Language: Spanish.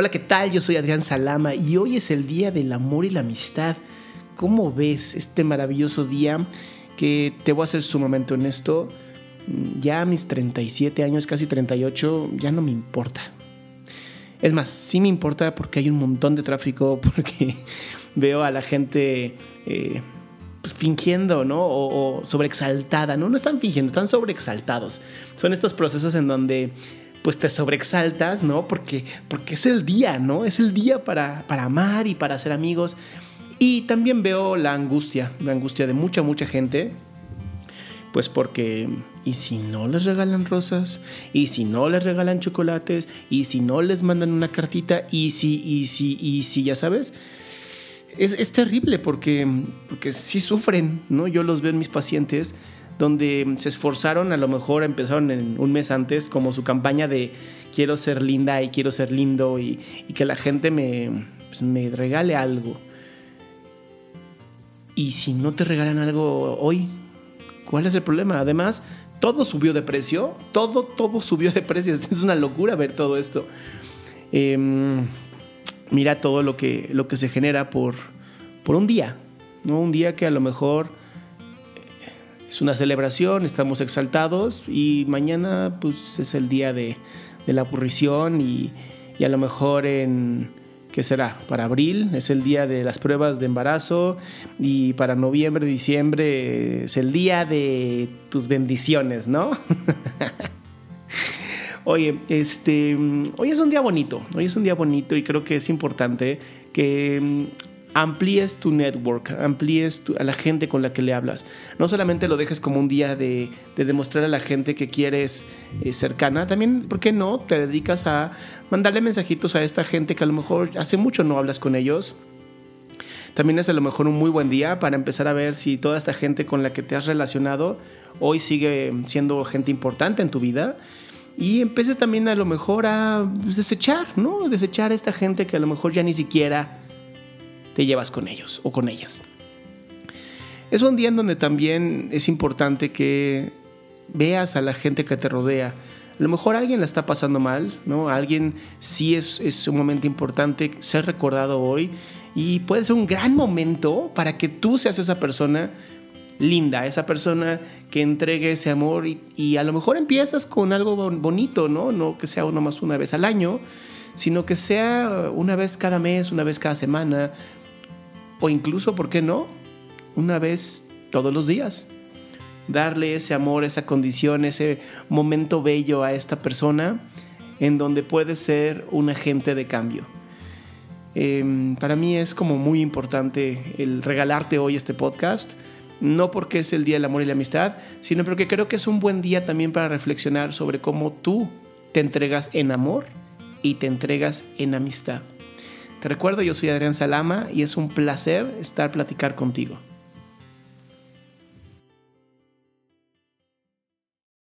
Hola, ¿qué tal? Yo soy Adrián Salama y hoy es el Día del Amor y la Amistad. ¿Cómo ves este maravilloso día que te voy a ser sumamente honesto? Ya a mis 37 años, casi 38, ya no me importa. Es más, sí me importa porque hay un montón de tráfico, porque veo a la gente eh, pues, fingiendo, ¿no? O, o, sobreexaltada, ¿no? No están fingiendo, están sobreexaltados. Son estos procesos en donde pues te sobreexaltas, ¿no? Porque, porque es el día, ¿no? Es el día para, para amar y para ser amigos. Y también veo la angustia, la angustia de mucha, mucha gente. Pues porque, ¿y si no les regalan rosas? ¿Y si no les regalan chocolates? ¿Y si no les mandan una cartita? ¿Y si, y si, y si, ya sabes? Es, es terrible porque, porque sí sufren, ¿no? Yo los veo en mis pacientes donde se esforzaron, a lo mejor empezaron en un mes antes, como su campaña de quiero ser linda y quiero ser lindo y, que la gente me, pues, me regale algo. Y si no te regalan algo hoy, ¿cuál es el problema? Además, todo subió de precio, todo, todo subió de precio. Es una locura ver todo esto. Eh, mira todo lo que, lo que se genera por, por un día, ¿no? Un día que a lo mejor es una celebración, estamos exaltados y mañana pues es el día de, de la aburrición y, y, a lo mejor en, ¿qué será? Para abril es el día de las pruebas de embarazo y para noviembre, diciembre es el día de tus bendiciones, ¿no? Oye, este, hoy es un día bonito, hoy es un día bonito y creo que es importante que amplíes tu network, amplíes a la gente con la que le hablas. No solamente lo dejes como un día de, de demostrar a la gente que quieres eh, cercana, también, ¿por qué no? Te dedicas a mandarle mensajitos a esta gente que a lo mejor hace mucho no hablas con ellos. También es a lo mejor un muy buen día para empezar a ver si toda esta gente con la que te has relacionado hoy sigue siendo gente importante en tu vida y empieces también a lo mejor a desechar, ¿no? Desechar a esta gente que a lo mejor ya ni siquiera te llevas con ellos o con ellas. Es un día en donde también es importante que veas a la gente que te rodea. A lo mejor alguien la está pasando mal, ¿no? Alguien sí es, es un momento importante ser recordado hoy y puede ser un gran momento para que tú seas esa persona linda, esa persona que entregue ese amor y, y, a lo mejor empiezas con algo bonito, ¿no? No que sea uno más una vez al año, sino que sea una vez cada mes, una vez cada semana, o incluso, ¿por qué no? Una vez todos los días. Darle ese amor, esa condición, ese momento bello a esta persona en donde puede ser un agente de cambio. Eh, para mí es como muy importante el regalarte hoy este podcast, no porque es el Día del Amor y la Amistad, sino porque creo que es un buen día también para reflexionar sobre cómo tú te entregas en amor y te entregas en amistad. Te recuerdo, yo soy Adrián Salama y es un placer estar platicar contigo.